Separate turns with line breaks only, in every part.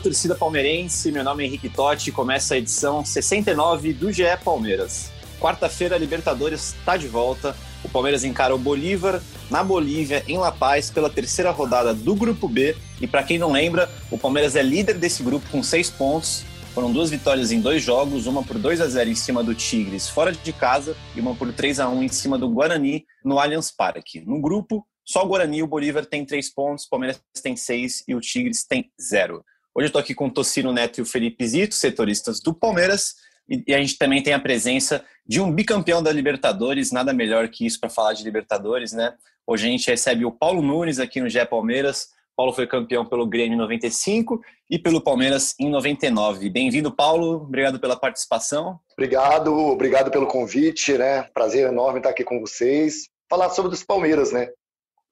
Torcida palmeirense. Meu nome é Henrique Totti. Começa a edição 69 do GE Palmeiras. Quarta-feira, Libertadores está de volta. O Palmeiras encara o Bolívar na Bolívia, em La Paz, pela terceira rodada do Grupo B. E para quem não lembra, o Palmeiras é líder desse grupo com seis pontos. Foram duas vitórias em dois jogos, uma por 2 a 0 em cima do Tigres fora de casa e uma por 3 a 1 em cima do Guarani no Allianz Parque. No grupo, só o Guarani e o Bolívar tem três pontos, o Palmeiras tem seis e o Tigres tem zero. Hoje eu estou aqui com o Tocino Neto e o Felipe Zito, setoristas do Palmeiras, e a gente também tem a presença de um bicampeão da Libertadores, nada melhor que isso para falar de Libertadores, né? Hoje a gente recebe o Paulo Nunes aqui no GE Palmeiras. Paulo foi campeão pelo Grêmio em 95 e pelo Palmeiras em 99. Bem-vindo, Paulo. Obrigado pela participação.
Obrigado, obrigado pelo convite, né? Prazer enorme estar aqui com vocês. Falar sobre os Palmeiras, né?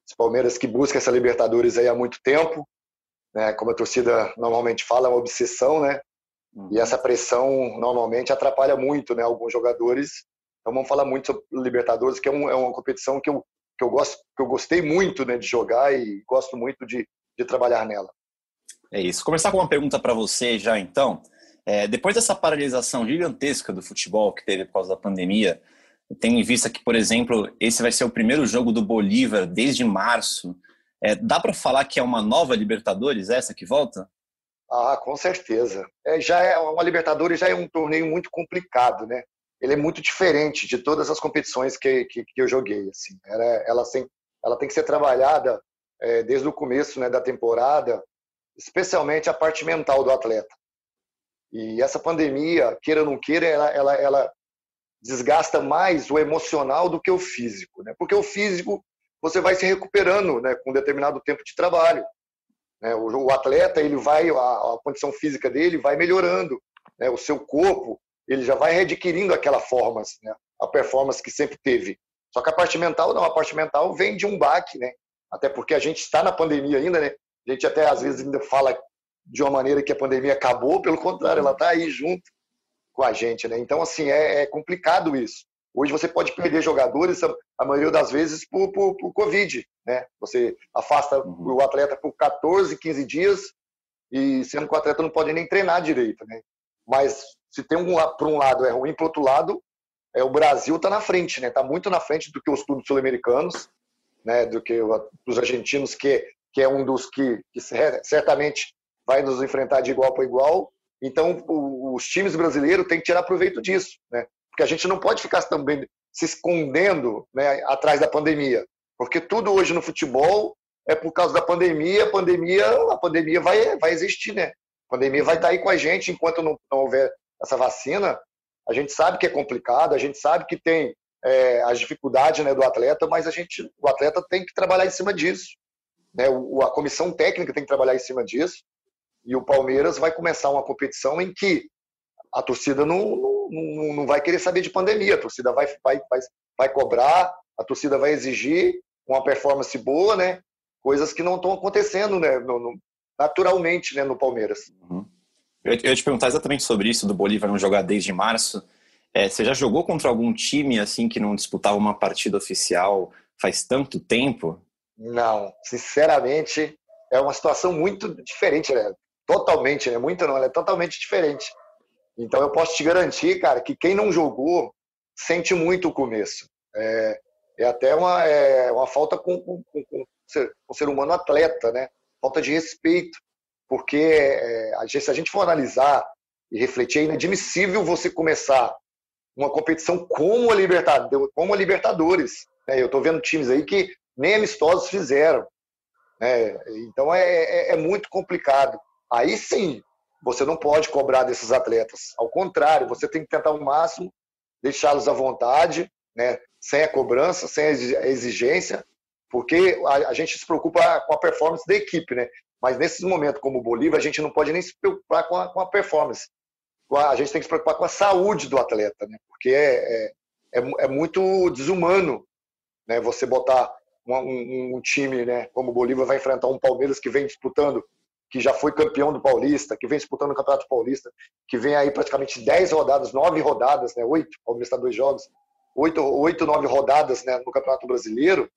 Os Palmeiras que buscam essa Libertadores aí há muito tempo, né? Como a torcida normalmente fala, é uma obsessão, né? E essa pressão normalmente atrapalha muito, né? Alguns jogadores. Então vamos falar muito sobre Libertadores, que é, um, é uma competição que eu, que eu gosto, que eu gostei muito, né? De jogar e gosto muito de, de trabalhar nela.
É isso. Começar com uma pergunta para você já, então. É, depois dessa paralisação gigantesca do futebol que teve por causa da pandemia, tendo em vista que, por exemplo, esse vai ser o primeiro jogo do Bolívar desde março, é, dá para falar que é uma nova Libertadores essa que volta?
Ah, com certeza. É, já é uma Libertadores já é um torneio muito complicado, né? Ele é muito diferente de todas as competições que, que, que eu joguei. Assim. Ela, ela, tem, ela tem que ser trabalhada é, desde o começo né, da temporada, especialmente a parte mental do atleta. E essa pandemia, queira ou não queira, ela, ela, ela desgasta mais o emocional do que o físico, né? Porque o físico você vai se recuperando, né, com um determinado tempo de trabalho. Né? O, o, atleta ele vai a, a, condição física dele vai melhorando, né? O seu corpo ele já vai readquirindo aquela forma, né? A performance que sempre teve. Só que a parte mental não, a parte mental vem de um baque, né? Até porque a gente está na pandemia ainda, né? A gente até às vezes ainda fala de uma maneira que a pandemia acabou, pelo contrário, ela está aí junto com a gente, né? Então, assim, é, é, complicado isso. Hoje você pode perder jogadores, a maioria das vezes, por, por, por Covid, né? Você afasta o atleta por 14, 15 dias, e sendo que o atleta não pode nem treinar direito, né? Mas se tem um, por um lado é ruim, por outro lado, é, o Brasil está na frente, né? Está muito na frente do que os clubes sul-americanos, né? Do que os argentinos, que, que é um dos que, que certamente vai nos enfrentar de igual para igual. Então, os times brasileiros têm que tirar proveito disso, né? Porque a gente não pode ficar também se escondendo né, atrás da pandemia, porque tudo hoje no futebol é por causa da pandemia. A pandemia, a pandemia vai, vai existir, né? A pandemia vai estar aí com a gente enquanto não, não houver essa vacina. A gente sabe que é complicado, a gente sabe que tem é, as dificuldades né, do atleta, mas a gente, o atleta tem que trabalhar em cima disso. Né? O, a comissão técnica tem que trabalhar em cima disso. E o Palmeiras vai começar uma competição em que a torcida não, não, não vai querer saber de pandemia. A torcida vai, vai, vai, vai cobrar, a torcida vai exigir uma performance boa, né? Coisas que não estão acontecendo, né? No, no, naturalmente, né? No Palmeiras.
Uhum. Eu, eu ia te perguntar exatamente sobre isso do Bolívar não jogar desde março. É, você já jogou contra algum time assim que não disputava uma partida oficial faz tanto tempo?
Não, sinceramente, é uma situação muito diferente, né? Totalmente, né? Muito não, ela é totalmente diferente. Então eu posso te garantir, cara, que quem não jogou sente muito o começo. É, é até uma, é, uma falta com, com, com, com, o ser humano atleta, né? Falta de respeito. Porque é, se a gente for analisar e refletir, é inadmissível você começar uma competição como a Libertadores. Como a Libertadores né? Eu estou vendo times aí que nem amistosos fizeram. Né? Então é, é, é muito complicado. Aí sim, você não pode cobrar desses atletas. Ao contrário, você tem que tentar ao máximo deixá-los à vontade, né? sem a cobrança, sem a exigência, porque a, gente se preocupa com a performance da equipe. Né? Mas nesses momentos como o Bolívar, a gente não pode nem se preocupar com a, com a performance. a gente tem que se preocupar com a saúde do atleta, né? Porque é, é, é, é muito desumano, né? Você botar um, um, um, time, né? Como o Bolívar vai enfrentar um Palmeiras que vem disputando, que já foi campeão do Paulista, que vem disputando o Campeonato Paulista, que vem aí praticamente 10 rodadas, 9 rodadas, né? Oito, o Palmeiras está dois jogos, oito, oito, nove rodadas né? no Campeonato Brasileiro.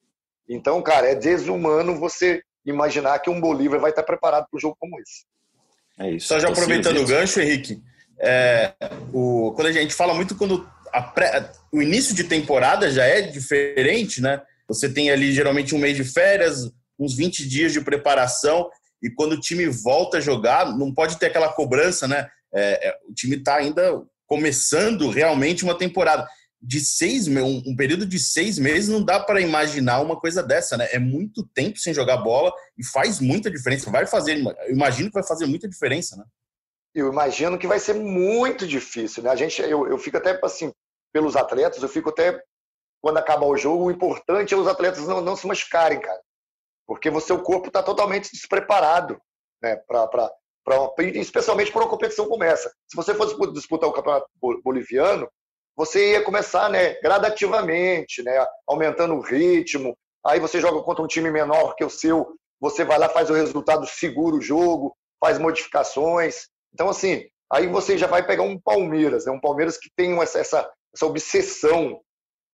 Então, cara, é desumano você imaginar que um Bolívar vai estar preparado para um jogo como esse.
É isso. Só já aproveitando o gancho, Henrique, é, o, quando a gente fala muito quando pré, o início de temporada já é diferente, né? Você tem ali geralmente um mês de férias, uns 20 dias de preparação, e quando o time volta a jogar, não pode ter aquela cobrança, né? É, é, o time está ainda começando realmente uma temporada. De seis um, um período de seis meses não dá para imaginar uma coisa dessa, né? É muito tempo sem jogar bola e faz muita diferença. Vai fazer, imagino que vai fazer muita diferença, né?
eu imagino que vai ser muito difícil, né? A gente, eu, eu fico até assim, pelos atletas, eu fico até quando acabar o jogo, o importante é os atletas não, não se machucarem, cara, porque você o corpo está totalmente despreparado, né? Para especialmente para uma competição como essa. Se você fosse disputar o campeonato boliviano, você ia começar, né? Gradativamente, né? Aumentando o ritmo. Aí você joga contra um time menor que o seu, você vai lá faz o resultado, segura o jogo, faz modificações. Então, assim, aí você já vai pegar um Palmeiras, né? um Palmeiras que tem essa, essa, essa obsessão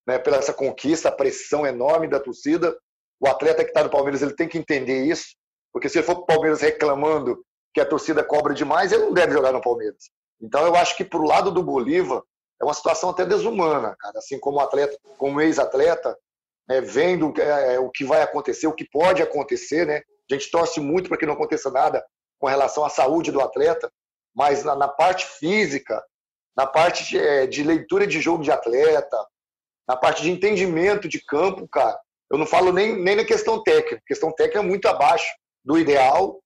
né, pela essa conquista, a pressão enorme da torcida. O atleta que está no Palmeiras ele tem que entender isso, porque se ele for para o Palmeiras reclamando que a torcida cobra demais, ele não deve jogar no Palmeiras. Então, eu acho que para o lado do Bolívar é uma situação até desumana, cara. Assim como atleta, como ex-atleta, né, vendo é, é, o que vai acontecer, o que pode acontecer, né? A gente torce muito para que não aconteça nada com relação à saúde do atleta, mas na, na parte física, na parte de, é, de, leitura de jogo de atleta, na parte de entendimento de campo, cara, eu não falo nem, nem na questão técnica. A questão técnica é muito abaixo do ideal,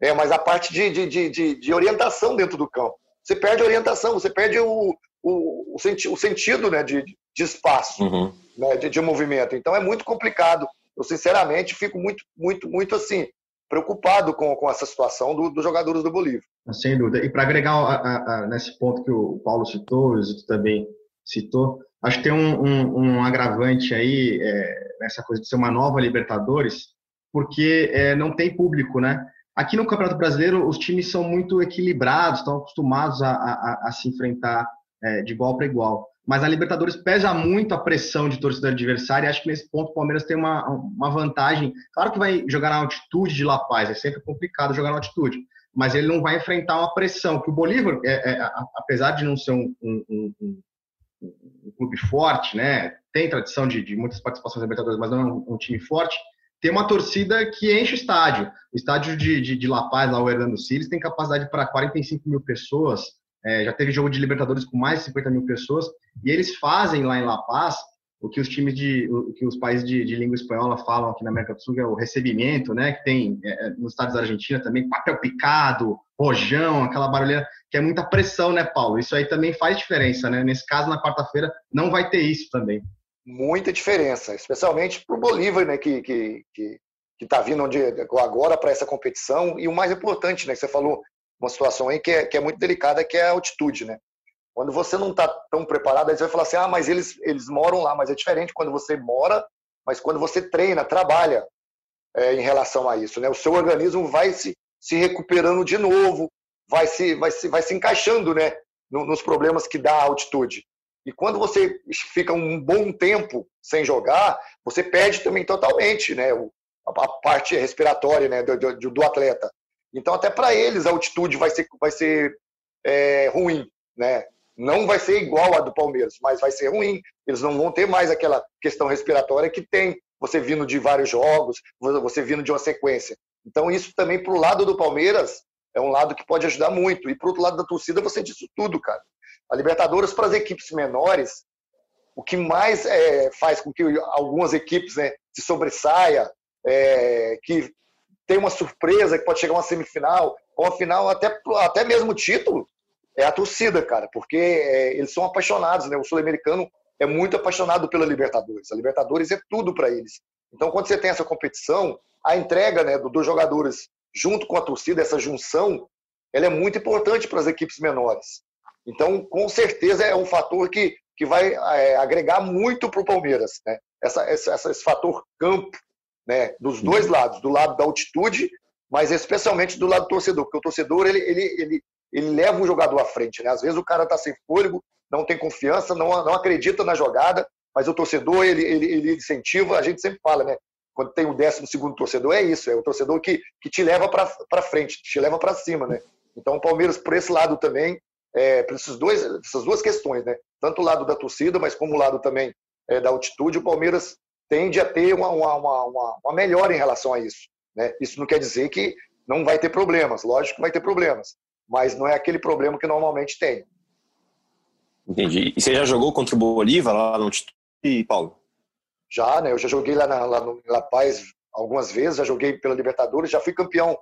é, mas a parte de, de, de, de orientação dentro do campo. Você perde a orientação, você perde o, o, o, senti, o sentido né, de, de espaço, uhum. né, de, de movimento. Então é muito complicado. Eu, sinceramente, fico muito, muito, muito assim, preocupado com, com essa situação do, dos jogadores do Bolívia.
Sem dúvida. E para agregar a, a, a, nesse ponto que o Paulo citou, o Zito também citou, acho que tem um, um, um agravante aí é, nessa coisa de ser uma nova Libertadores, porque é, não tem público, né? Aqui no Campeonato Brasileiro, os times são muito equilibrados, estão acostumados a, a, a se enfrentar é, de igual para igual. Mas a Libertadores pesa muito a pressão de torcida adversária e acho que nesse ponto o Palmeiras tem uma, uma vantagem. Claro que vai jogar na altitude de La Paz, é sempre complicado jogar na altitude, mas ele não vai enfrentar uma pressão. Que o Bolívar, é, é, apesar de não ser um, um, clube forte, né, tem tradição de, de muitas participações Libertadores, mas não é um, time forte, tem uma torcida que enche o estádio. O estádio de, de, de La Paz, lá o Hernando Siles, tem capacidade para 45 mil pessoas. É, já teve jogo de Libertadores com mais de 50 mil pessoas, e eles fazem lá em La Paz o que os times de, o que os países de, de língua espanhola falam aqui na América do Sul, que é o recebimento, né? Que tem é, é nos Estados da Argentina também, papel picado, rojão, aquela barulheira, que é muita pressão, né, Paulo? Isso aí também faz diferença, né? Nesse caso, na quarta-feira, não vai ter isso também.
Muita diferença, especialmente para o Bolívar, né? Que, que, que está vindo agora para essa competição. E o mais importante, né, que você falou, uma situação aí que é, que é muito delicada, que é a altitude, né? Quando você não está tão preparado, aí você vai falar assim, ah, mas eles, eles moram lá, mas é diferente quando você mora, mas quando você treina, trabalha é, em relação a isso, né? O seu organismo vai se, se recuperando de novo, vai se, vai se, vai se encaixando, né? Nos problemas que dá a altitude. E quando você fica um bom tempo sem jogar, você perde também totalmente, né? A parte respiratória, né? do, do, do atleta. Então, até para eles, a altitude vai ser, vai ser é, ruim, né? Não vai ser igual a do Palmeiras, mas vai ser ruim. Eles não vão ter mais aquela questão respiratória que tem você vindo de vários jogos, você vindo de uma sequência. Então, isso também para o lado do Palmeiras é um lado que pode ajudar muito. E para o lado da torcida, você disse tudo, cara. A Libertadores para as equipes menores, o que mais é, faz com que algumas equipes né, se sobressaia, é, que tem uma surpresa que pode chegar uma semifinal, ou uma final, até, até mesmo título, é a torcida, cara, porque é, eles são apaixonados, né? O sul-americano é muito apaixonado pela Libertadores. A Libertadores é tudo para eles. Então, quando você tem essa competição, a entrega né, dos jogadores junto com a torcida, essa junção, ela é muito importante para as equipes menores. Então, com certeza, é um fator que, que vai é, agregar muito para o Palmeiras. Né? Essa, essa, esse fator campo, né? dos dois uhum. lados, do lado da altitude, mas especialmente do lado do torcedor, porque o torcedor ele, ele, ele, ele leva o jogador à frente. Né? Às vezes o cara está sem fôlego, não tem confiança, não, não acredita na jogada, mas o torcedor ele, ele, ele incentiva, a gente sempre fala, né? Quando tem o décimo segundo torcedor, é isso, é o torcedor que, que te leva para frente, te leva para cima, né? Então o Palmeiras, por esse lado também, é, por esses dois, essas duas questões, né? Tanto o lado da torcida, mas como o lado também é, da altitude, o Palmeiras tende a ter uma, uma, uma, uma melhora em relação a isso. Né? Isso não quer dizer que não vai ter problemas, lógico que vai ter problemas, mas não é aquele problema que normalmente tem.
Entendi. E você já jogou contra o Bolívar lá no Altitude, Paulo?
Já, né? Eu já joguei lá, na, lá no La Paz algumas vezes, já joguei pela Libertadores, já fui campeão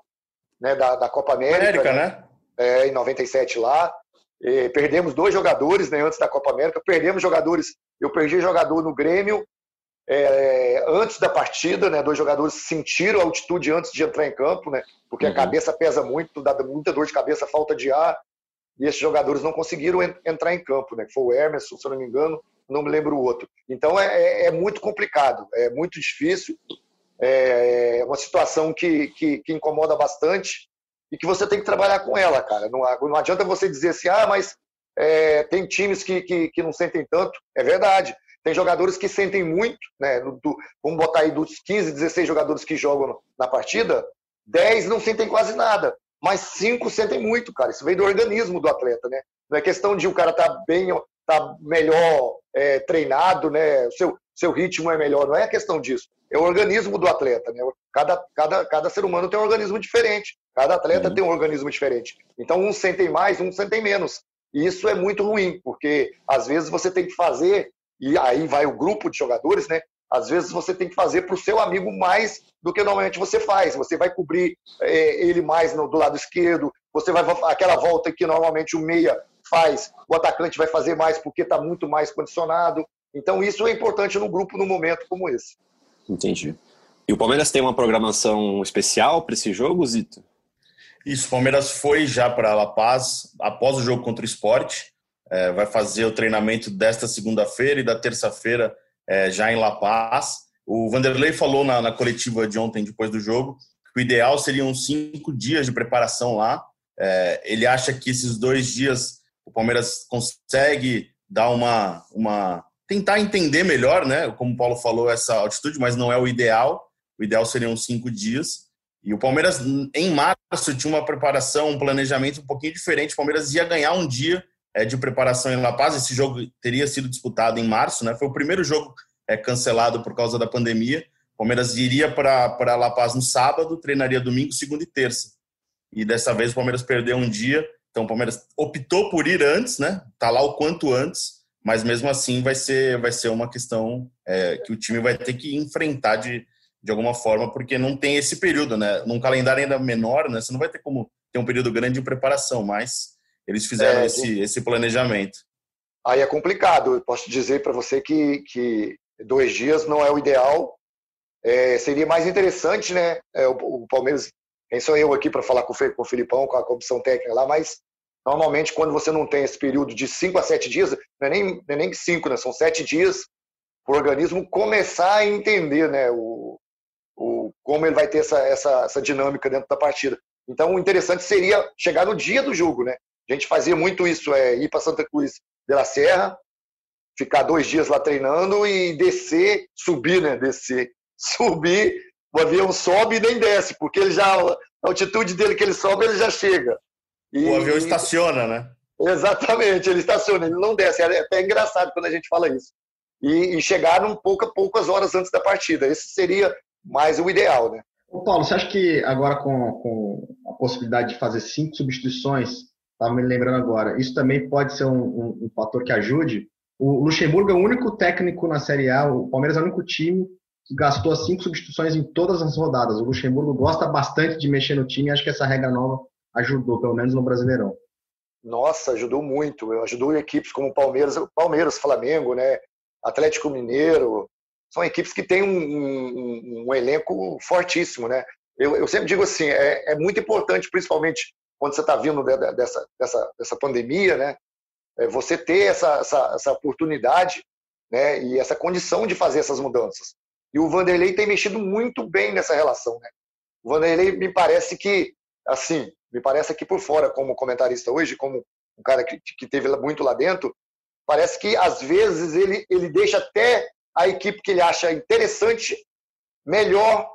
né, da, da Copa América.
América, né? né?
É, em 97 lá. E perdemos dois jogadores né, antes da Copa América. Perdemos jogadores. Eu perdi jogador no Grêmio é, antes da partida, né? Dois jogadores sentiram a altitude antes de entrar em campo, né? Porque uhum. a cabeça pesa muito, dá muita dor de cabeça, falta de ar. E esses jogadores não conseguiram entrar em campo, né? Foi o Emerson, se eu não me engano, não me lembro o outro. Então é, é, é muito complicado, é muito difícil, é, é uma situação que, que, que, incomoda bastante e que você tem que trabalhar com ela, cara. Não, não adianta você dizer assim, ah, mas é, tem times que, que, que, não sentem tanto. É verdade. Tem jogadores que sentem muito, né? Do, vamos botar aí dos 15, 16 jogadores que jogam na partida, 10 não sentem quase nada, mas 5 sentem muito, cara. Isso vem do organismo do atleta, né? Não é questão de o cara estar tá bem, tá melhor é, treinado, né? O seu, seu ritmo é melhor. Não é questão disso. É o organismo do atleta, né? Cada, cada, cada ser humano tem um organismo diferente. Cada atleta uhum. tem um organismo diferente. Então, uns sentem mais, uns sentem menos. E isso é muito ruim, porque às vezes você tem que fazer e aí vai o grupo de jogadores, né? Às vezes você tem que fazer para o seu amigo mais do que normalmente você faz. Você vai cobrir é, ele mais no, do lado esquerdo, você vai aquela volta que normalmente o meia faz, o atacante vai fazer mais porque está muito mais condicionado. Então isso é importante no grupo num momento como esse.
Entendi. E o Palmeiras tem uma programação especial para esse jogo, Zito?
Isso, o Palmeiras foi já para La Paz após o jogo contra o Esporte é, vai fazer o treinamento desta segunda-feira e da terça-feira é, já em La Paz. O Vanderlei falou na, na, coletiva de ontem, depois do jogo, que o ideal seriam cinco dias de preparação lá. É, ele acha que esses dois dias o Palmeiras consegue dar uma, uma tentar entender melhor, né? Como o Paulo falou, essa altitude, mas não é o ideal. O ideal seriam cinco dias. E o Palmeiras, em março, tinha uma preparação, um planejamento um pouquinho diferente. O Palmeiras ia ganhar um dia de preparação em La Paz. Esse jogo teria sido disputado em março, né? Foi o primeiro jogo é, cancelado por causa da pandemia. O Palmeiras iria para La Paz no sábado, treinaria domingo, segunda e terça. E dessa vez o Palmeiras perdeu um dia. Então o Palmeiras optou por ir antes, né? Tá lá o quanto antes, mas mesmo assim vai ser, vai ser uma questão é, que o time vai ter que enfrentar de, de alguma forma, porque não tem esse período, né? Num calendário ainda menor, né? Você não vai ter como ter um período grande de preparação, mas eles fizeram é, esse, esse planejamento.
Aí é complicado. Eu posso dizer para você que, que dois dias não é o ideal. É, seria mais interessante, né? É, o, o, Palmeiras, quem sou eu aqui para falar com o, com o Filipão, com a comissão técnica lá, mas normalmente quando você não tem esse período de cinco a sete dias, não é nem, não é nem cinco, né? São sete dias para o organismo começar a entender, né? O, o, como ele vai ter essa, essa, essa dinâmica dentro da partida. Então, o interessante seria chegar no dia do jogo, né? A gente fazia muito isso, é ir para Santa Cruz de la Serra, ficar dois dias lá treinando e descer, subir, né? Descer, subir, o avião sobe e nem desce, porque ele já a altitude dele que ele sobe, ele já chega.
E, o avião estaciona, né?
Exatamente, ele estaciona, ele não desce. É até engraçado quando a gente fala isso. E, e chegaram pouca, poucas horas antes da partida. Esse seria mais o ideal, né?
Ô Paulo, você acha que agora com, com a possibilidade de fazer cinco substituições estava me lembrando agora. Isso também pode ser um, um, um, fator que ajude. O Luxemburgo é o único técnico na Série A, o Palmeiras é o único time que gastou cinco substituições em todas as rodadas. O Luxemburgo gosta bastante de mexer no time e acho que essa regra nova ajudou, pelo menos no Brasileirão.
Nossa, ajudou muito. Ajudou equipes como Palmeiras, Palmeiras, Flamengo, né? Atlético Mineiro. São equipes que têm um, um, um elenco fortíssimo, né? Eu, eu, sempre digo assim, é, é muito importante, principalmente quando você está vindo dessa, dessa, dessa pandemia, né? é, você ter essa, essa, essa oportunidade né, e essa condição de fazer essas mudanças. E o Vanderlei tem mexido muito bem nessa relação. Né? O Vanderlei me parece que, assim, me parece aqui por fora, como comentarista hoje, como um cara que, que teve muito lá dentro, parece que às vezes ele, ele deixa até a equipe que ele acha interessante melhor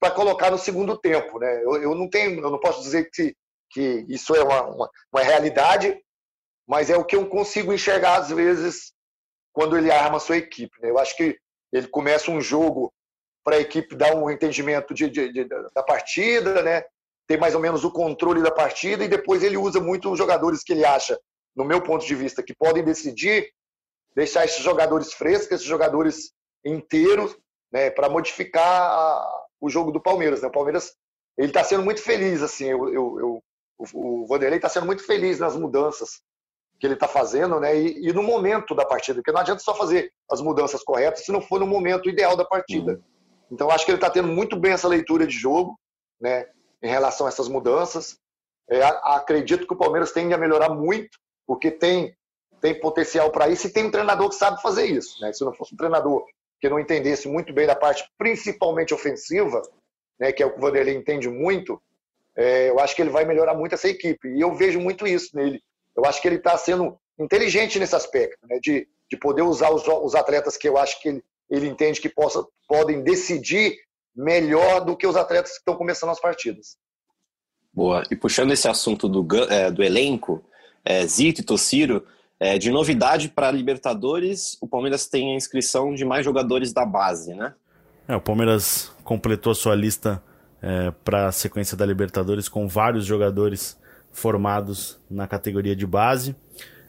para colocar no segundo tempo. Né? Eu, eu, não tenho, eu não posso dizer que, que isso é uma, uma, uma realidade, mas é o que eu consigo enxergar às vezes quando ele arma a sua equipe. Né? Eu acho que ele começa um jogo para a equipe dar um entendimento de, de, de, da partida, né? ter mais ou menos o controle da partida, e depois ele usa muito os jogadores que ele acha, no meu ponto de vista, que podem decidir, deixar esses jogadores frescos, esses jogadores inteiros, né, para modificar a, o jogo do Palmeiras. Né? O Palmeiras ele está sendo muito feliz, assim, eu, eu, eu o, o Vanderlei está sendo muito feliz nas mudanças que ele está fazendo, né? E, e, no momento da partida, porque não adianta só fazer as mudanças corretas se não for no momento ideal da partida. Uhum. Então acho que ele está tendo muito bem essa leitura de jogo, né? Em relação a essas mudanças, é, acredito que o Palmeiras tende a melhorar muito, porque tem tem potencial para isso e tem um treinador que sabe fazer isso, né? Se não fosse um treinador que não entendesse muito bem da parte principalmente ofensiva, né? Que é o que o Vanderlei entende muito, é, eu acho que ele vai melhorar muito essa equipe e eu vejo muito isso nele eu acho que ele está sendo inteligente nesse aspecto, né? de, de poder usar os, os atletas que eu acho que ele, ele entende que possa, podem decidir melhor do que os atletas que estão começando as partidas.
Boa. E puxando esse assunto do, é, do elenco, é, Zito e Tossiro, é, de novidade para a Libertadores, o Palmeiras tem a inscrição de mais jogadores da base, né?
É, o Palmeiras completou a sua lista é, para a sequência da Libertadores com vários jogadores formados na categoria de base.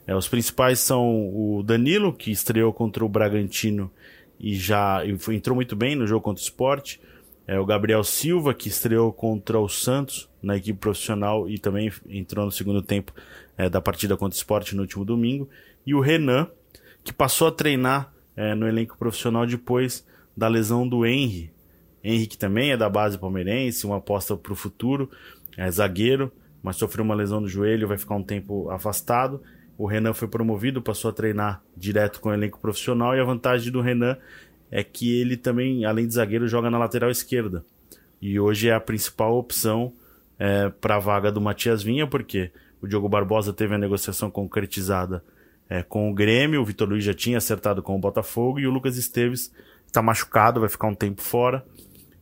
É, os principais são o Danilo, que estreou contra o Bragantino e já e foi, entrou muito bem no jogo contra o Sport. É, o Gabriel Silva, que estreou contra o Santos na equipe profissional e também entrou no segundo tempo é, da partida contra o Sport no último domingo. E o Renan, que passou a treinar é, no elenco profissional depois da lesão do Henry. Henry que também é da base palmeirense, uma aposta para o futuro, é zagueiro, mas sofreu uma lesão no joelho, vai ficar um tempo afastado. O Renan foi promovido, passou a treinar direto com o elenco profissional e a vantagem do Renan é que ele também, além de zagueiro, joga na lateral esquerda. E hoje é a principal opção é, para a vaga do Matias Vinha, porque o Diogo Barbosa teve a negociação concretizada é, com o Grêmio, o Vitor Luiz já tinha acertado com o Botafogo e o Lucas Esteves está machucado, vai ficar um tempo fora.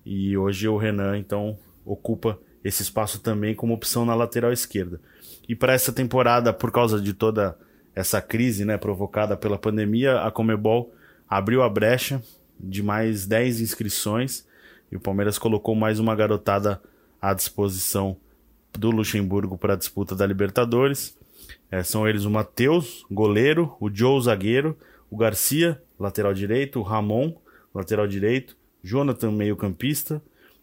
E hoje o Renan, então, ocupa esse espaço também como opção na lateral esquerda. E para essa temporada, por causa de toda essa crise né, provocada pela pandemia, a Comebol abriu a brecha de mais 10 inscrições e o Palmeiras colocou mais uma garotada à disposição do Luxemburgo para a disputa da Libertadores. É, são eles o Matheus, goleiro, o Joe, zagueiro, o Garcia, lateral direito, o Ramon, lateral direito, Jonathan, meio-campista,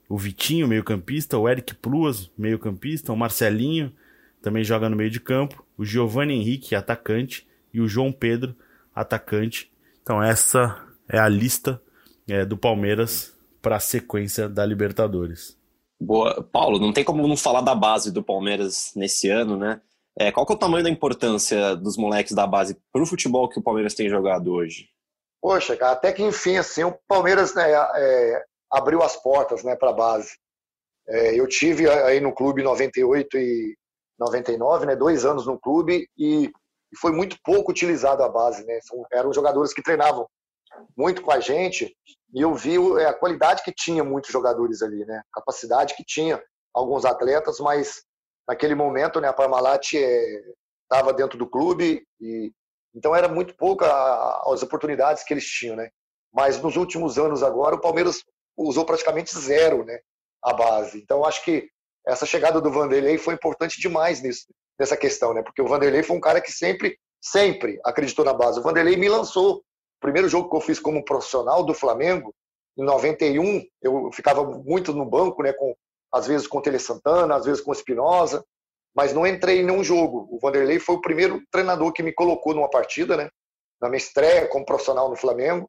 o Vitinho, meio-campista, o Eric Pluas, meio-campista, o Marcelinho, também joga no meio de campo, o Giovanni Henrique, atacante, e o João Pedro, atacante. Então, essa é a lista é, do Palmeiras para a sequência da Libertadores.
Boa. Paulo, não tem como não falar da base do Palmeiras nesse ano, né? É, qual que é o tamanho da importância dos moleques da base para o futebol que o Palmeiras tem jogado hoje?
Poxa, cara, até que enfim, assim, o Palmeiras né, é, abriu as portas né, para a base. É, eu tive aí no clube 98 e 99, né, dois anos no clube e, foi muito pouco utilizado a base. Né, São, eram jogadores que treinavam muito com a gente e eu vi é, a qualidade que tinha muitos jogadores ali, né, capacidade que tinha alguns atletas, mas naquele momento né, a Parmalat estava é, dentro do clube e então era muito pouca as oportunidades que eles tinham, né? Mas nos últimos anos agora o Palmeiras usou praticamente zero né, a base. Então, acho que essa chegada do Vanderlei foi importante demais nisso, nessa questão, né? Porque o Vanderlei foi um cara que sempre, sempre acreditou na base. O Vanderlei me lançou. O primeiro jogo que eu fiz como profissional do Flamengo, em 91, eu ficava muito no banco, né? Com, às vezes com o Tele Santana, às vezes com o Espinosa, mas não entrei em nenhum jogo. O Vanderlei foi o primeiro treinador que me colocou numa partida, né? Na minha estreia como profissional no Flamengo.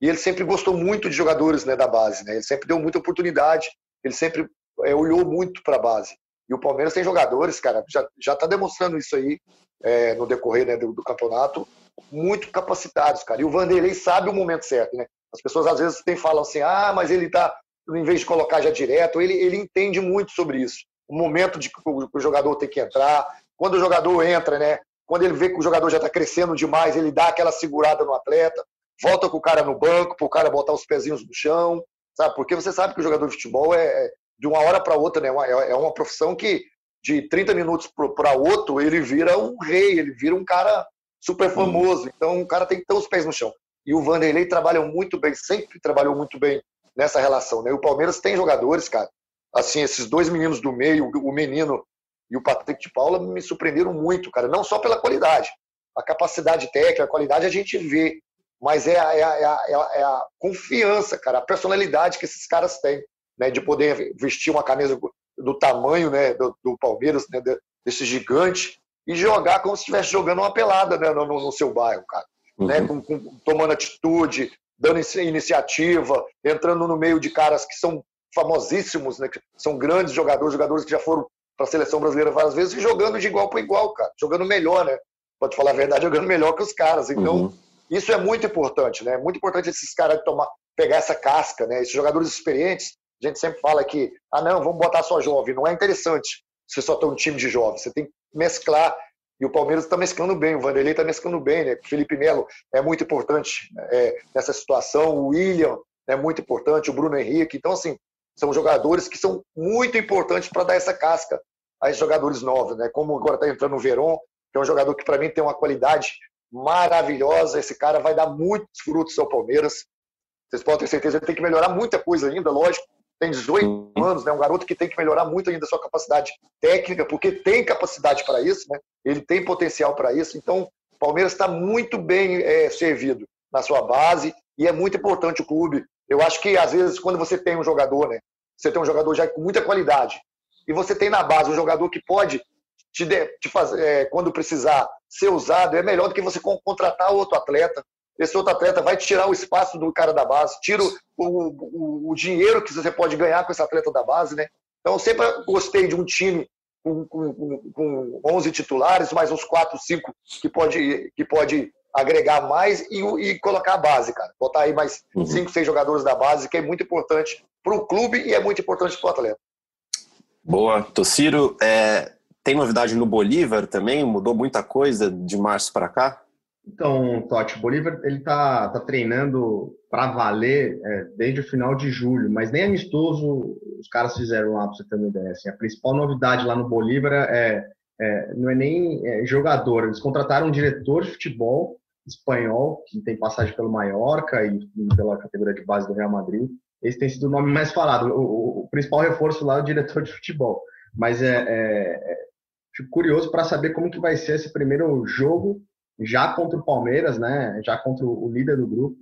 E ele sempre gostou muito de jogadores né, da base, né? Ele sempre deu muita oportunidade, ele sempre é, olhou muito para a base. E o Palmeiras tem jogadores, cara, já, já tá demonstrando isso aí é, no decorrer né, do, do, campeonato, muito capacitados, cara. E o Vanderlei sabe o momento certo, né? As pessoas às vezes tem, falam assim, ah, mas ele tá, em vez de colocar já direto, ele, ele entende muito sobre isso. O momento de que o, jogador tem que entrar, quando o jogador entra, né? Quando ele vê que o jogador já está crescendo demais, ele dá aquela segurada no atleta, volta com o cara no banco, para o cara botar os pezinhos no chão, sabe? Porque você sabe que o jogador de futebol é, é de uma hora para outra, né? É, é uma profissão que de 30 minutos para outro ele vira um rei, ele vira um cara super famoso. Então o cara tem que ter os pés no chão. E o Vanderlei trabalha muito bem, sempre trabalhou muito bem nessa relação. Né? O Palmeiras tem jogadores, cara. Assim, esses dois meninos do meio, o menino e o Patrick de Paula, me surpreenderam muito, cara. Não só pela qualidade. A capacidade técnica, a qualidade a gente vê. Mas é a, é a, é a, é a confiança, cara, a personalidade que esses caras têm, né? De poder vestir uma camisa do tamanho né, do, do Palmeiras, né, desse gigante, e jogar como se estivesse jogando uma pelada né, no, no seu bairro, cara. Né, uhum. Né, com, com, tomando atitude, dando iniciativa, entrando no meio de caras que são famosíssimos, né, que são grandes jogadores, jogadores que já foram para a seleção brasileira várias vezes, e jogando de igual para igual, cara. Jogando melhor, né? Pode falar a verdade, jogando melhor que os caras. Então, uhum. isso é muito importante, né? Muito importante esses caras tomar, pegar essa casca, né? Esses jogadores experientes a gente sempre fala que, ah, não, vamos botar só jovem. Não é interessante você só ter um time de jovens. Você tem que mesclar. E o Palmeiras está mesclando bem, o Vanderlei está mesclando bem, né? O Felipe Melo é muito importante é, nessa situação, o William é muito importante, o Bruno Henrique. Então, assim, são jogadores que são muito importantes para dar essa casca a esses jogadores novos, né? Como agora está entrando o Veron, que é um jogador que para mim tem uma qualidade maravilhosa. Esse cara vai dar muitos frutos ao Palmeiras. Vocês podem ter certeza, ele tem que melhorar muita coisa ainda, lógico tem 18 anos, né? Um garoto que tem que melhorar muito ainda a sua capacidade técnica, porque tem capacidade para isso, né? Ele tem potencial para isso. Então, o Palmeiras está muito bem é, servido na sua base e é muito importante o clube. Eu acho que às vezes quando você tem um jogador, né? Você tem um jogador já com muita qualidade e você tem na base um jogador que pode te, de, te fazer, é, quando precisar ser usado, é melhor do que você contratar outro atleta esse outro atleta vai tirar o espaço do cara da base, tira o, o, o, dinheiro que você pode ganhar com esse atleta da base, né? Então, eu sempre gostei de um time com, com, com 11 titulares, mais uns 4, 5 que pode, que pode agregar mais e, e colocar a base, cara. Botar aí mais 5, uhum. 6 jogadores da base, que é muito importante para o clube e é muito importante para o atleta.
Boa. Tociro, é, tem novidade no Bolívar também? Mudou muita coisa de março para cá?
Então, Totti, o Bolívar ele tá, tá treinando para valer é, desde o final de julho, mas nem amistoso os caras fizeram lá, para você ter uma ideia. Assim, a principal novidade lá no Bolívar é, é não é nem é, jogador, eles contrataram um diretor de futebol espanhol, que tem passagem pelo Mallorca e, pela categoria de base do Real Madrid. Esse tem sido o nome mais falado. O, o, o principal reforço lá é o diretor de futebol. Mas é, é, é fico curioso para saber como que vai ser esse primeiro jogo já contra o Palmeiras, né, já contra o líder do grupo.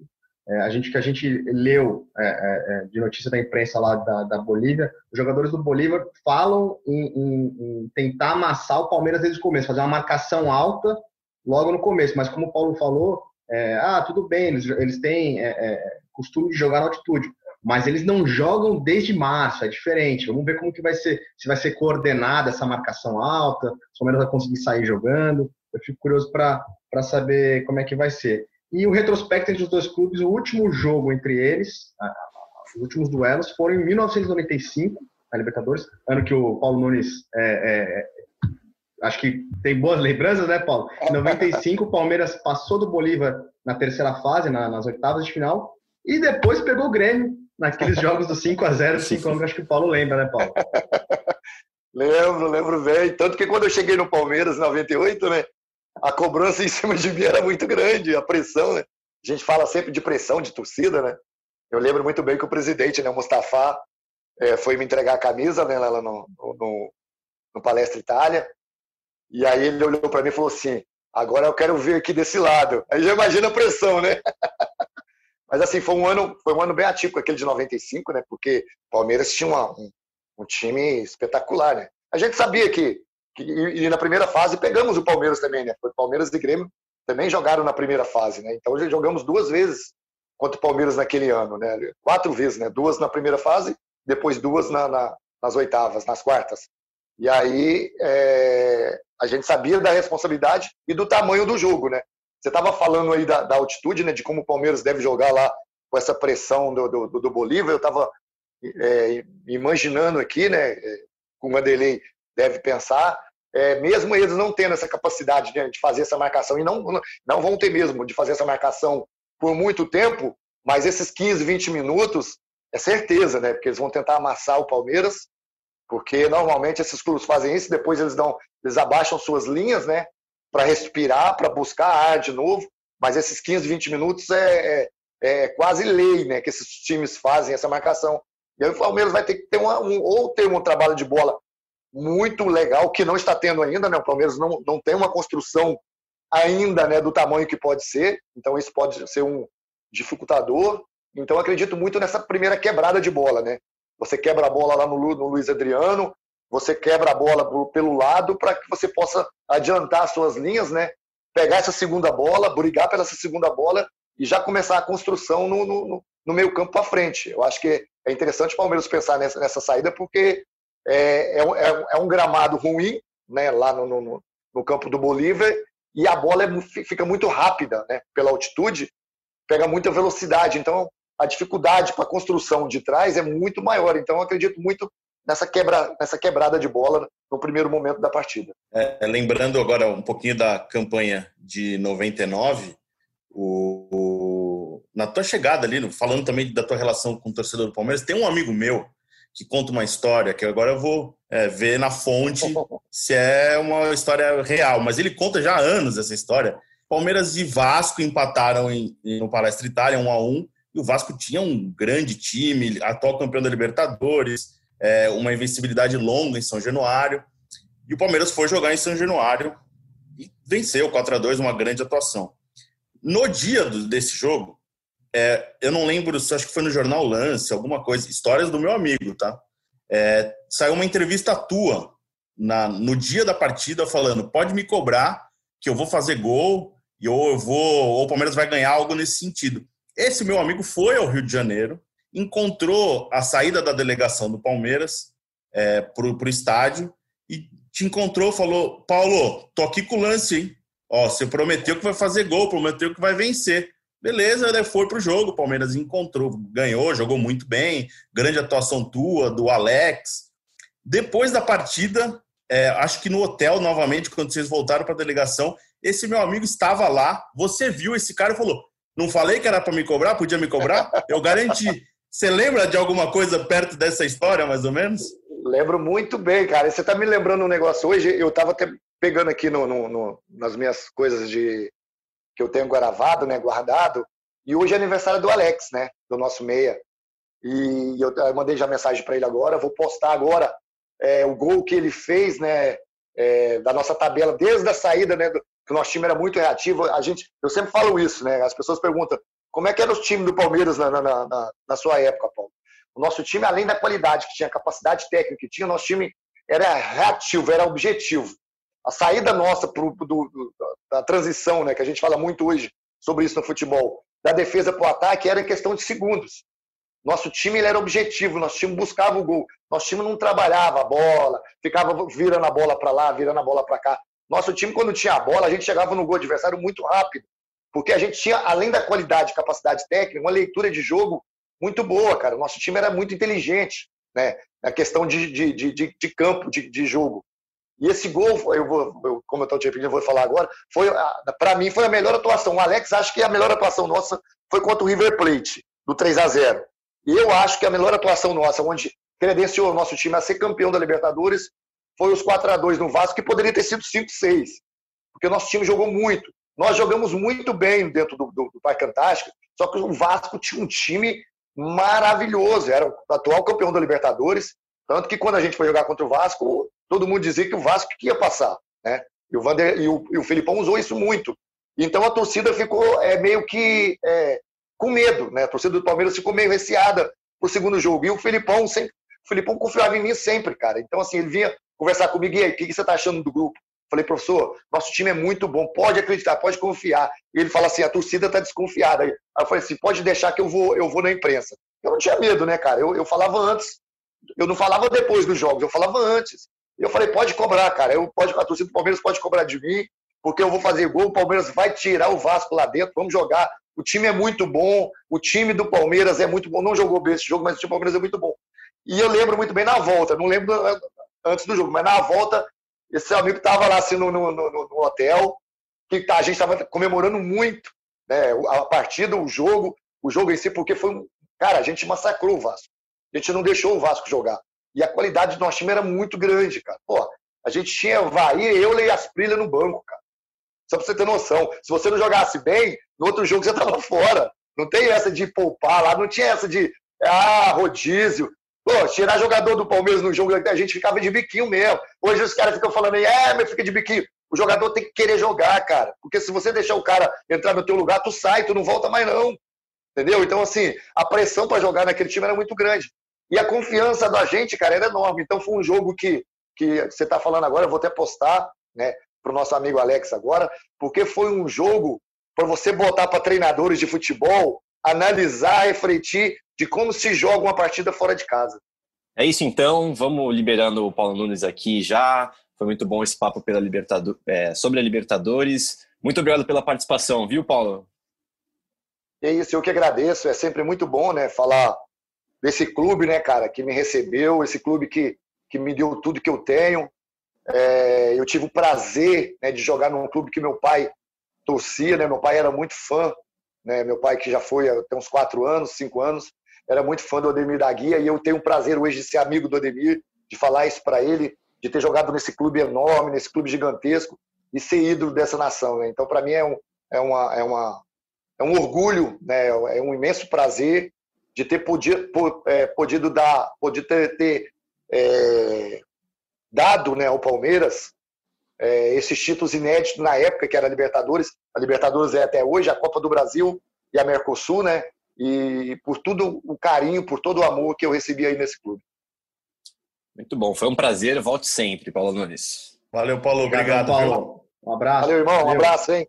É, a gente que a gente leu é, é, é, de notícia da imprensa lá da, da Bolívia, os jogadores do Bolívar falam em, em, em, tentar amassar o Palmeiras desde o começo, fazer uma marcação alta logo no começo. Mas como o Paulo falou, é, ah, tudo bem, eles, eles têm é, costume de jogar na altitude, mas eles não jogam desde março, é diferente. Vamos ver como que vai ser, se vai ser coordenada essa marcação alta, se o Palmeiras vai conseguir sair jogando. Eu fico curioso para para saber como é que vai ser. E o retrospecto entre os dois clubes, o último jogo entre eles, os últimos duelos, foram em 1995, na Libertadores, ano que o Paulo Nunes é, é, acho que tem boas lembranças, né, Paulo? Em 95, o Palmeiras passou do Bolívar na terceira fase, na, nas oitavas de final, e depois pegou o Grêmio naqueles jogos do 5 a 0 5 a acho que o Paulo lembra, né, Paulo?
Lembro, lembro bem. Tanto que quando eu cheguei no Palmeiras em 98, né, a cobrança em cima de mim era muito grande, a pressão, né? A gente fala sempre de pressão, de torcida, né? Eu lembro muito bem que o presidente, né, o Mustafa, é, foi me entregar a camisa né, lá no, no, no Palestra Itália. E aí ele olhou para mim e falou assim: agora eu quero ver aqui desse lado. Aí já imagina a pressão, né? Mas assim, foi um ano, foi um ano bem atípico aquele de 95, né? Porque o Palmeiras tinha um, um time espetacular, né? A gente sabia que e, e, na primeira fase pegamos o Palmeiras também, né? Foi Palmeiras e Grêmio também jogaram na primeira fase, né? Então jogamos duas vezes contra o Palmeiras naquele ano, né? Quatro vezes, né? Duas na primeira fase, depois duas na, na, nas oitavas, nas quartas. E aí é, a gente sabia da responsabilidade e do tamanho do jogo, né? Você estava falando aí da, da, altitude, né? De como o Palmeiras deve jogar lá com essa pressão do, do, do Bolívar. Eu estava é, imaginando aqui, né? É, como o Vanderlei deve pensar, é, mesmo eles não tendo essa capacidade né, de fazer essa marcação, e não, não vão ter mesmo de fazer essa marcação por muito tempo, mas esses 15, 20 minutos, é certeza, né? Porque eles vão tentar amassar o Palmeiras, porque normalmente esses clubes fazem isso, depois eles dão, eles abaixam suas linhas, né? Para respirar, para buscar ar de novo. Mas esses 15, 20 minutos é, é, é, quase lei, né? Que esses times fazem essa marcação. E aí o Palmeiras vai ter que ter uma, um, ou ter um trabalho de bola muito legal, que não está tendo ainda, né? O Palmeiras não, não tem uma construção ainda né, do tamanho que pode ser, então isso pode ser um dificultador. Então acredito muito nessa primeira quebrada de bola, né? Você quebra a bola lá no, no Luiz Adriano, você quebra a bola pelo lado para que você possa adiantar as suas linhas, né? Pegar essa segunda bola, brigar pela segunda bola e já começar a construção no, no, no meio campo para frente. Eu acho que é interessante o Palmeiras pensar nessa, nessa saída porque é, é, é, é um gramado ruim, né? Lá no, no, no campo do Bolívar e a bola é, fica muito rápida, né? Pela altitude, pega muita velocidade. Então, a dificuldade para a construção de trás é muito maior. Então, eu acredito muito nessa, quebra, nessa quebrada de bola no primeiro momento da partida.
É, lembrando agora um pouquinho da campanha de 99, o, o, na tua chegada ali, falando também da tua relação com o torcedor do Palmeiras, tem um amigo meu que conta uma história que agora eu vou é, ver na fonte se é uma história real, mas ele conta já há anos essa história. Palmeiras e Vasco empataram em, no Palestra Itália, um a um, e o Vasco tinha um grande time, atual campeão da Libertadores, é, uma invencibilidade longa em São Januário. E o Palmeiras foi jogar em São Januário e venceu 4 a 2 uma grande atuação. No dia do, desse jogo, é, eu não lembro, acho que foi no Jornal Lance, alguma coisa, histórias do meu amigo, tá? É, saiu uma entrevista tua na, no dia da partida falando: pode me cobrar que eu vou fazer gol e ou eu vou, ou o Palmeiras vai ganhar algo nesse sentido. Esse meu amigo foi ao Rio de Janeiro, encontrou a saída da delegação do Palmeiras é, para o estádio e te encontrou, falou: Paulo, tô aqui com o lance, hein? Ó, você prometeu que vai fazer gol, prometeu que vai vencer. Beleza, ele foi pro jogo, o Palmeiras encontrou, ganhou, jogou muito bem, grande atuação tua, do Alex. Depois da partida, é, acho que no hotel, novamente, quando vocês voltaram para a delegação, esse meu amigo estava lá, você viu esse cara e falou: não falei que era para me cobrar? Podia me cobrar? Eu garanti. Você lembra de alguma coisa perto dessa história, mais ou menos?
Lembro muito bem, cara. Você está me lembrando um negócio. Hoje eu estava pegando aqui no, no, no, nas minhas coisas de que eu tenho gravado, né, guardado. E hoje é aniversário do Alex, né, do nosso meia. E eu, eu mandei já mensagem para ele agora. Vou postar agora é, o gol que ele fez, né, é, da nossa tabela desde a saída, né, do, que o nosso time era muito reativo. A gente, eu sempre falo isso, né? As pessoas perguntam como é que era o time do Palmeiras na, na, na, na sua época, Paulo. O nosso time, além da qualidade que tinha, capacidade técnica que tinha, o nosso time era reativo, era objetivo. A saída nossa pro, do, do, da transição, né, que a gente fala muito hoje sobre isso no futebol, da defesa para o ataque, era em questão de segundos. Nosso time era objetivo, nosso time buscava o gol. Nosso time não trabalhava a bola, ficava virando a bola para lá, virando a bola para cá. Nosso time, quando tinha a bola, a gente chegava no gol adversário muito rápido, porque a gente tinha, além da qualidade e capacidade técnica, uma leitura de jogo muito boa, cara. O nosso time era muito inteligente, né? Na questão de, de, de, de campo, de, de jogo. E esse gol, eu vou, eu, como eu estou te pedindo, eu vou falar agora, foi para mim foi a melhor atuação. O Alex acha que a melhor atuação nossa foi contra o River Plate, do 3 a 0 E eu acho que a melhor atuação nossa, onde credenciou o nosso time a ser campeão da Libertadores, foi os 4 a 2 no Vasco, que poderia ter sido 5 6 porque nosso time jogou muito. Nós jogamos muito bem dentro do, do, do Parque Antártico, só que o Vasco tinha um time maravilhoso, era o atual campeão da Libertadores, tanto que quando a gente foi jogar contra o Vasco, todo mundo dizia que o Vasco ia passar, né? E o, Vander, e o, e o Filipão usou isso muito. Então a torcida ficou é, meio que é, com medo, né? A torcida do Palmeiras ficou meio receada pro segundo jogo. E o Filipão sempre, o Filipão confiava em mim sempre, cara. Então, assim, ele vinha conversar comigo, e aí, o que, você está achando do grupo? Falei, professor, nosso time é muito bom, pode acreditar, pode confiar. E ele fala assim, a torcida está desconfiada. Aí eu falei assim, pode deixar que eu vou, eu vou na imprensa. Eu não tinha medo, né, cara? Eu, eu falava antes. Eu não falava depois dos jogos, eu falava antes. Eu falei, pode cobrar, cara. Eu pode, a torcida do Palmeiras pode cobrar de mim, porque eu vou fazer gol, o Palmeiras vai tirar o Vasco lá dentro, vamos jogar. O time é muito bom, o time do Palmeiras é muito bom. Não jogou bem esse jogo, mas o time do Palmeiras é muito bom. E eu lembro muito bem na volta, não lembro antes do jogo, mas na volta, esse amigo estava lá assim no, no, no, no hotel, que tá, a gente estava comemorando muito né, a partida, o jogo, o jogo em si, porque foi um. Cara, a gente massacrou o Vasco. A gente não deixou o Vasco jogar. E a qualidade do nosso time era muito grande, cara. Pô, a gente tinha Vai, eu e Asprilha no banco, cara. Só pra você ter noção. Se você não jogasse bem, no outro jogo você tava fora. Não tem essa de poupar lá, não tinha essa de ah, rodízio. Pô, tirar jogador do Palmeiras no jogo, a gente ficava de biquinho mesmo. Hoje os caras ficam falando aí, é, mas fica de biquinho. O jogador tem que querer jogar, cara. Porque se você deixar o cara entrar no teu lugar, tu sai, tu não volta mais não. Entendeu? Então, assim, a pressão para jogar naquele time era muito grande. E a confiança da gente, cara, era enorme. Então foi um jogo que, que você está falando agora, eu vou até postar, né, para o nosso amigo Alex agora, porque foi um jogo para você botar para treinadores de futebol analisar, refletir de como se joga uma partida fora de casa.
É isso então, vamos liberando o Paulo Nunes aqui já. Foi muito bom esse papo pela Libertador, é, sobre a Libertadores. Muito obrigado pela participação, viu, Paulo?
É isso, eu que agradeço. É sempre muito bom, né, falar desse clube, né, cara, que me recebeu, esse clube que, que me deu tudo que eu tenho. É, eu tive o prazer né, de jogar num clube que meu pai torcia, né? Meu pai era muito fã, né? Meu pai que já foi até uns quatro anos, cinco anos, era muito fã do Ademir da Guia e eu tenho o prazer hoje de ser amigo do Ademir, de falar isso para ele, de ter jogado nesse clube enorme, nesse clube gigantesco e ser ídolo dessa nação. Né? Então, para mim é um, é uma, é uma é um orgulho, né? É um imenso prazer de ter podido, é, podido dar, podido ter, ter é, dado né, ao Palmeiras é, esses títulos inéditos na época que era Libertadores. A Libertadores é até hoje a Copa do Brasil e a Mercosul, né? E por tudo o carinho, por todo o amor que eu recebi aí nesse clube.
Muito bom, foi um prazer. Volte sempre, Paulo Nunes.
Valeu, Paulo. Obrigado, obrigado Paulo.
Um abraço. Valeu, irmão. Valeu. Um abraço, hein?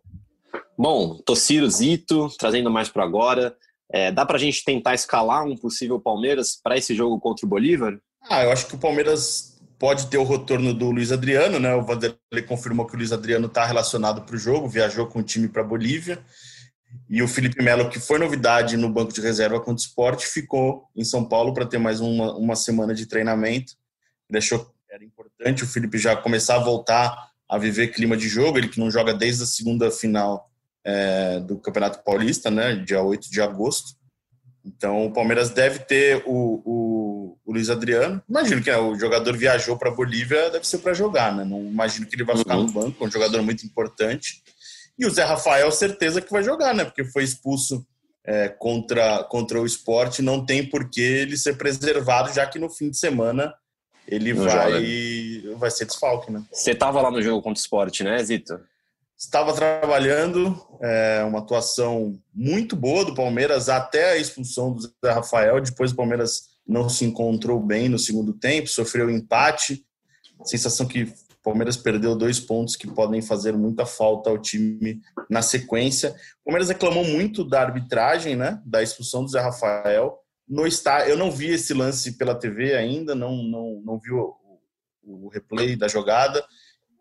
Bom, Tociro Zito, trazendo mais para agora. É, dá para a gente tentar escalar um possível Palmeiras para esse jogo contra o Bolívar?
Ah, eu acho que o Palmeiras pode ter o retorno do Luiz Adriano, né? O Vanderlei confirmou que o Luiz Adriano está relacionado para o jogo, viajou com o time para Bolívia. E o Felipe Melo, que foi novidade no banco de reserva contra o esporte, ficou em São Paulo para ter mais uma, uma semana de treinamento. Achou que era importante o Felipe já começar a voltar a viver clima de jogo, ele que não joga desde a segunda final é, do Campeonato Paulista, né, dia 8 de agosto. Então o Palmeiras deve ter o, o, o Luiz Adriano. Imagino que é, o jogador viajou para Bolívia, deve ser para jogar, né? Não imagino que ele vai ficar uhum. no banco, é um jogador muito importante. E o Zé Rafael, certeza que vai jogar, né? Porque foi expulso é, contra, contra o esporte, não tem por que ele ser preservado, já que no fim de semana ele vai, vai ser desfalque, né?
Você estava lá no jogo contra o esporte, né, Zito?
estava trabalhando, é, uma atuação muito boa do Palmeiras até a expulsão do Zé Rafael. Depois o Palmeiras não se encontrou bem no segundo tempo, sofreu empate. Sensação que o Palmeiras perdeu dois pontos que podem fazer muita falta ao time na sequência. O Palmeiras reclamou muito da arbitragem, né, da expulsão do Zé Rafael. No estádio, eu não vi esse lance pela TV ainda, não, não, não vi o, o replay da jogada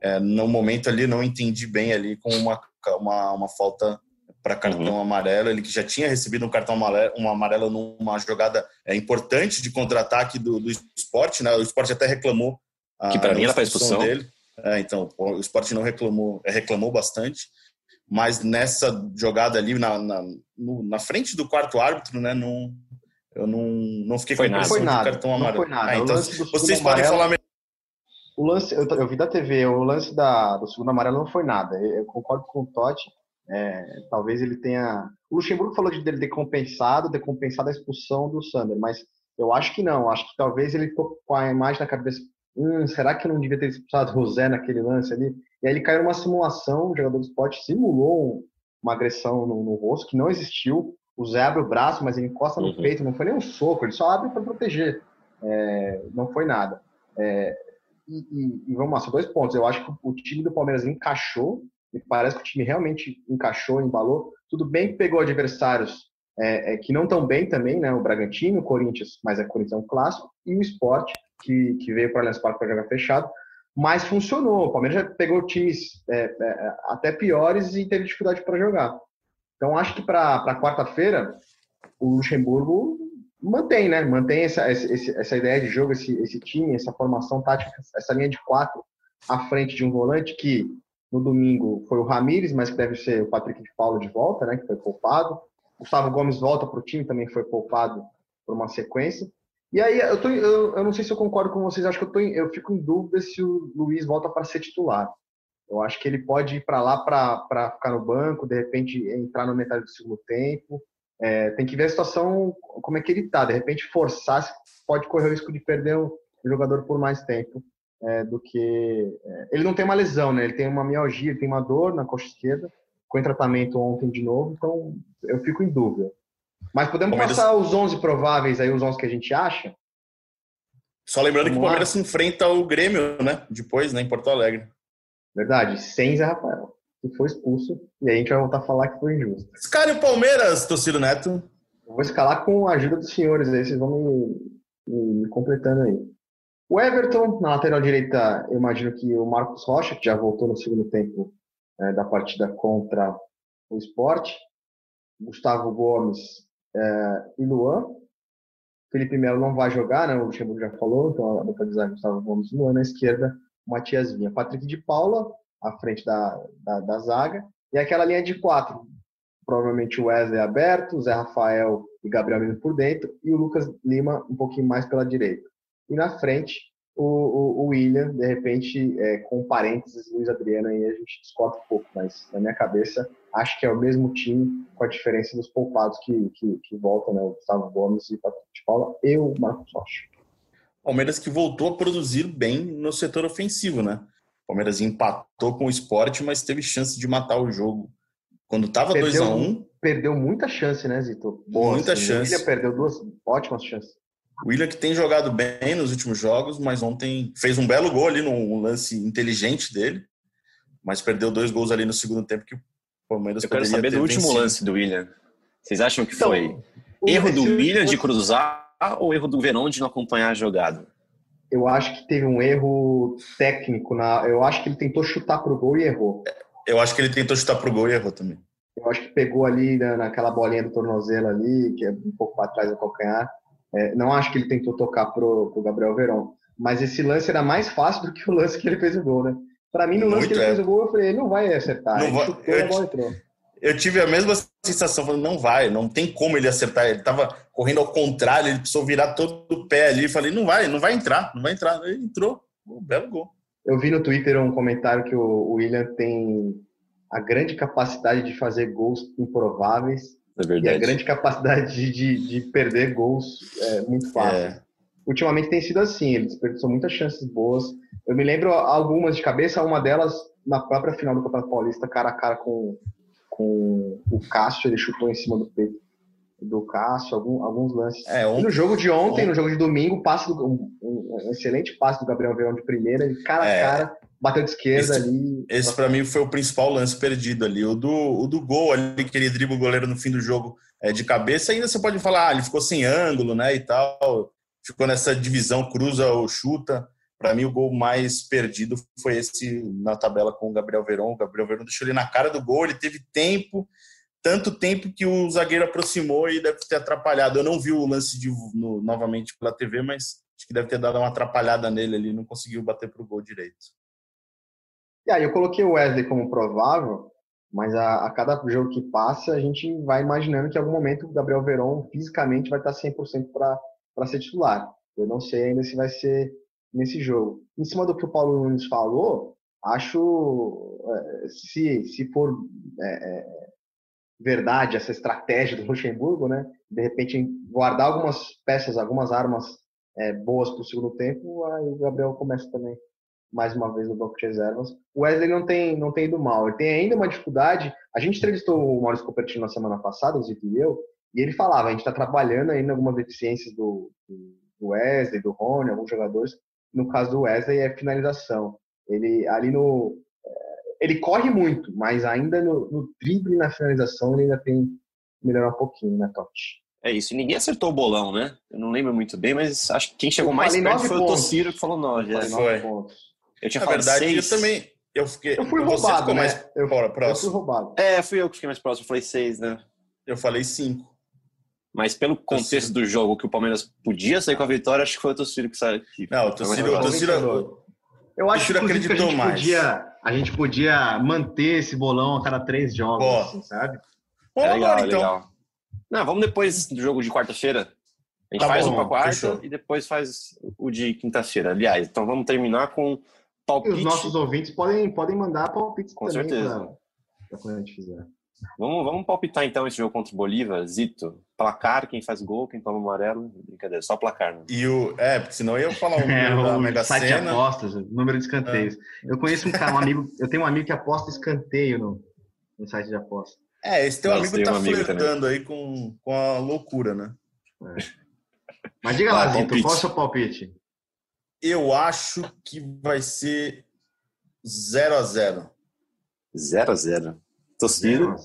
é, no momento ali não entendi bem ali com uma, uma, uma falta para cartão uhum. amarelo, ele que já tinha recebido um cartão amarelo, uma amarela numa jogada é, importante de contra-ataque do, do esporte, né? O esporte até reclamou
que para mim era para expulsão dele.
É, então o esporte não reclamou, é, reclamou bastante, mas nessa jogada ali na, na, no, na frente do quarto árbitro, né? Não, eu não, não fiquei
foi com a impressão de cartão amarelo. Não foi nada. Ah,
então vocês podem amarelo... falar
o lance, eu, eu, vi da TV, o lance da, do segundo amarelo não foi nada. Eu, eu concordo com o Totti. É, talvez ele tenha. O Luxemburgo falou de dele ter compensado, ter compensado a expulsão do Sander, mas eu acho que não. Acho que talvez ele ficou com a imagem na cabeça. Hum, será que eu não devia ter expulsado o Zé naquele lance ali? E aí ele caiu numa simulação, o jogador do esporte simulou uma agressão no, no rosto que não existiu. O Zé abre o braço, mas ele encosta no uhum. peito, não foi nem um soco, ele só abre para proteger. É, não foi nada. É, e, e, e, vamos lá, são dois pontos. Eu acho que o time do Palmeiras encaixou, e parece que o time realmente encaixou, embalou. Tudo bem que pegou adversários é, é, que não estão bem também, né? O Bragantino, o Corinthians, mas é Corinthians é um clássico, e o Sport, que, que veio para o Allianz Parque para jogar fechado. mas funcionou. O Palmeiras já pegou times é, é, até piores e teve dificuldade para jogar. Então, acho que para quarta-feira, o Luxemburgo mantém, né? Mantém essa, essa, essa ideia de jogo, esse, esse time, essa formação tática, essa linha de quatro à frente de um volante que no domingo foi o Ramires, mas que deve ser o Patrick de Paulo de volta, né? Que foi poupado. Gustavo Gomes volta para o time, também foi poupado por uma sequência. E aí, eu, tô, eu, eu, não sei se eu concordo com vocês, acho que eu, tô, eu fico em dúvida se o Luiz volta para ser titular. Eu acho que ele pode ir para lá para ficar no banco, de repente entrar no metade do segundo tempo. É, tem que ver a situação, como é que ele está. De repente, forçar, pode correr o risco de perder o jogador por mais tempo é, do que. É, ele não tem uma lesão, né? Ele tem uma mialgia, ele tem uma dor na coxa esquerda, com tratamento ontem de novo, então eu fico em dúvida. Mas podemos Palmeiras... passar os 11 prováveis aí, os 11 que a gente acha?
Só lembrando Vamos que o Palmeiras se enfrenta o Grêmio, né? Depois, né? Em Porto Alegre.
Verdade, sem Zé Rafael, que foi expulso. E aí a gente vai voltar a falar que foi injusto.
Escale o Palmeiras, torcido Neto.
Eu vou escalar com a ajuda dos senhores aí, vocês vão me, me, me completando aí. O Everton, na lateral direita, eu imagino que o Marcos Rocha, que já voltou no segundo tempo é, da partida contra o esporte. Gustavo Gomes é, e Luan. Felipe Melo não vai jogar, né? O Luxemburgo já falou, então a zaga Gustavo Gomes e Luan. Na esquerda, Matias Vinha. Patrick de Paula, à frente da, da, da zaga. E aquela linha de quatro. Provavelmente o Wesley aberto, Zé Rafael e Gabriel Menino por dentro. E o Lucas Lima um pouquinho mais pela direita. E na frente, o, o, o William, de repente, é, com parênteses, Luiz Adriano, aí a gente discorda um pouco, mas na minha cabeça, acho que é o mesmo time, com a diferença dos poupados que, que, que voltam, né? O Gustavo Gomes e o Patrick de Paula e o Marcos Rocha.
Palmeiras que voltou a produzir bem no setor ofensivo, né? Palmeiras empatou com o esporte, mas teve chance de matar o jogo. Quando estava 2 a 1 um,
Perdeu muita chance, né, Zito?
Boa, muita assim, chance.
Ele perdeu duas ótimas chances.
O William que tem jogado bem nos últimos jogos, mas ontem fez um belo gol ali num lance inteligente dele, mas perdeu dois gols ali no segundo tempo que o Palmeiras
Eu quero saber do último vencido. lance do William. Vocês acham que então, foi erro do William de cruzar ou erro do Verão de não acompanhar a jogada?
Eu acho que teve um erro técnico na. Eu acho que ele tentou chutar pro gol e errou.
Eu acho que ele tentou chutar pro gol e errou também.
Eu acho que pegou ali na, naquela bolinha do tornozelo ali, que é um pouco para trás do calcanhar é, não acho que ele tentou tocar pro, pro Gabriel Verón, mas esse lance era mais fácil do que o lance que ele fez o gol, né? Para mim, no lance Muito que ele é. fez o gol, eu falei, ele não vai acertar. Não vai, chutou eu, a bola entrou.
Eu tive a mesma sensação, falando, não vai, não tem como ele acertar. Ele estava correndo ao contrário, ele precisou virar todo o pé ali. Falei, não vai, não vai entrar, não vai entrar. Ele entrou, um belo gol.
Eu vi no Twitter um comentário que o William tem a grande capacidade de fazer gols improváveis é verdade. E a grande capacidade de, de perder gols é muito fácil. É. Ultimamente tem sido assim, ele desperdiçou muitas chances boas. Eu me lembro algumas de cabeça, uma delas na própria final do Campeonato Paulista, cara a cara com, com o Cássio, ele chutou em cima do peito do Cássio, algum, alguns lances. É, um, no jogo de ontem, um, no jogo de domingo, passe do, um, um, excelente passe do Gabriel Verão de primeira, cara é, a cara, bateu de esquerda
esse,
ali.
Esse para mim foi o principal lance perdido ali. O do, o do gol ali, que ele dribla o goleiro no fim do jogo é, de cabeça, ainda você pode falar, ah, ele ficou sem ângulo, né, e tal. Ficou nessa divisão, cruza ou chuta. Para mim, o gol mais perdido foi esse na tabela com o Gabriel Verón. O Gabriel Verón deixou ele na cara do gol, ele teve tempo, tanto tempo que o zagueiro aproximou e deve ter atrapalhado. Eu não vi o lance de, no, novamente pela TV, mas acho que deve ter dado uma atrapalhada nele ali, não conseguiu bater para o gol direito.
E aí eu coloquei o Wesley como provável, mas a, a, cada jogo que passa, a gente vai imaginando que em algum momento o Gabriel Veron fisicamente vai estar 100% para ser titular. Eu não sei ainda se vai ser nesse jogo. Em cima do que o Paulo Nunes falou, acho, é, se, se for é, é, verdade essa estratégia do Luxemburgo, né, de repente guardar algumas peças, algumas armas é, boas para o segundo tempo, aí o Gabriel começa também mais uma vez no banco de reservas. O Wesley não tem, não tem ido mal. Ele tem ainda uma dificuldade. A gente entrevistou o Maurício Copertino na semana passada, o Zito e eu, e ele falava: a gente está trabalhando ainda algumas deficiências do, do Wesley, do Rony, alguns jogadores. No caso do Wesley, é finalização. Ele ali no. Eh, ele corre muito, mas ainda no, no drible na finalização ele ainda tem que melhorar um pouquinho, né, Totti?
É isso. Ninguém acertou o bolão, né? Eu não lembro muito bem, mas acho que quem chegou mais perto foi pontos. o Tociro que falou nove. É.
Foi. Pontos.
Eu tinha
Na
falado
verdade,
seis.
eu também. Eu, fiquei,
Eu fui
você
roubado,
ficou
né?
mais
Eu,
pro-
eu fui
próximo.
roubado.
É, fui eu que fiquei mais próximo, eu falei seis, né?
Eu falei cinco.
Mas pelo contexto do jogo, que o Palmeiras podia sair com a vitória, acho que foi o Tociro que saiu.
Não, o. Tociro-
Eu acho que, que a
acreditou
gente
mais.
podia, a gente podia manter esse bolão a cada três jogos,
Ó.
assim, sabe?
Bom,
É legal,
agora,
é
então.
legal. Não, vamos depois do jogo de quarta-feira. A gente
Tá
faz
bom,
um pra quarta
fechou.
e depois faz o de quinta-feira. Aliás, então vamos terminar com palpite.
os nossos ouvintes podem, podem mandar palpites
Com
também
certeza.
pra- pra quando a gente fizer.
Vamos, vamos palpitar então esse jogo contra o Bolívar, Zito. Placar, quem faz gol, quem toma amarelo. Brincadeira, só placar, né?
E o. É, porque senão eu ia falar o
É,
número da
o
Mega
site de
Sena.
apostas, o número de escanteios. Eu conheço um cara, um amigo, eu tenho um amigo que aposta escanteio no, no site de apostas.
É, esse teu
Nossa,
amigo tá
um amigo
flertando aí com, com a loucura, né?
Mas diga
Ah,
lá, Zito,
palpite.
qual é o seu palpite?
Eu acho que vai ser 0 a 0
0x0. Tociro.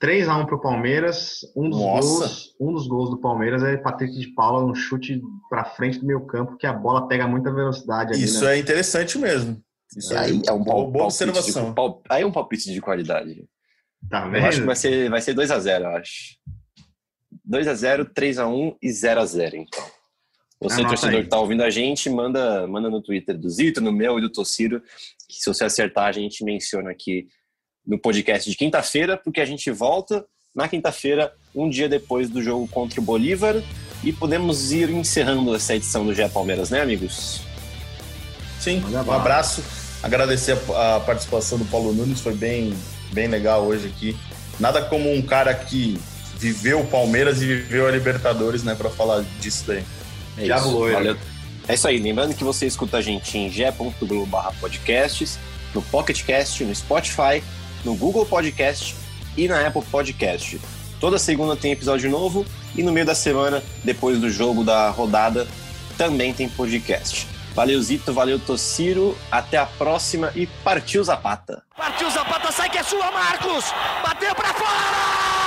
3x1 pro Palmeiras. Um dos,
Nossa.
gols, um dos gols do Palmeiras é Patrick de Paula, um chute pra frente do meio campo, que a bola pega muita velocidade ali,
Isso
né?
é interessante mesmo. Isso
Aí é um
boa,
pal-
boa
palpite de-
observação.
pal- aí é um palpite de qualidade.
Tá
Eu acho que
vendo?
vai ser, vai ser 2x0, eu acho. 2x0, 3x1 e 0x0, então. Você,
Anota
torcedor
aí.
que tá ouvindo a gente, manda, manda no Twitter do Zito, no meu e do Tociro, que se você acertar, a gente menciona aqui no podcast de quinta-feira, porque a gente volta na quinta-feira, um dia depois do jogo contra o Bolívar, e podemos ir encerrando essa edição do GE Palmeiras, né, amigos?
Sim, um abraço. Agradecer a, a participação do Paulo Nunes, foi bem, bem legal hoje aqui. Nada como um cara que viveu o Palmeiras e viveu a Libertadores, né, para falar disso daí.
É
Diabo
isso.
loiro.
Valeu. É isso aí. Lembrando que você escuta a gente em ge.globo podcasts, no PocketCast, no Spotify, no Google Podcast e na Apple Podcast. Toda segunda tem episódio novo e no meio da semana, depois do jogo da rodada, também tem podcast. Valeu, Zito. Valeu, Tociro. Até a próxima e partiu Zapata.
Partiu Zapata, sai que é sua, Marcos! Bateu pra fora!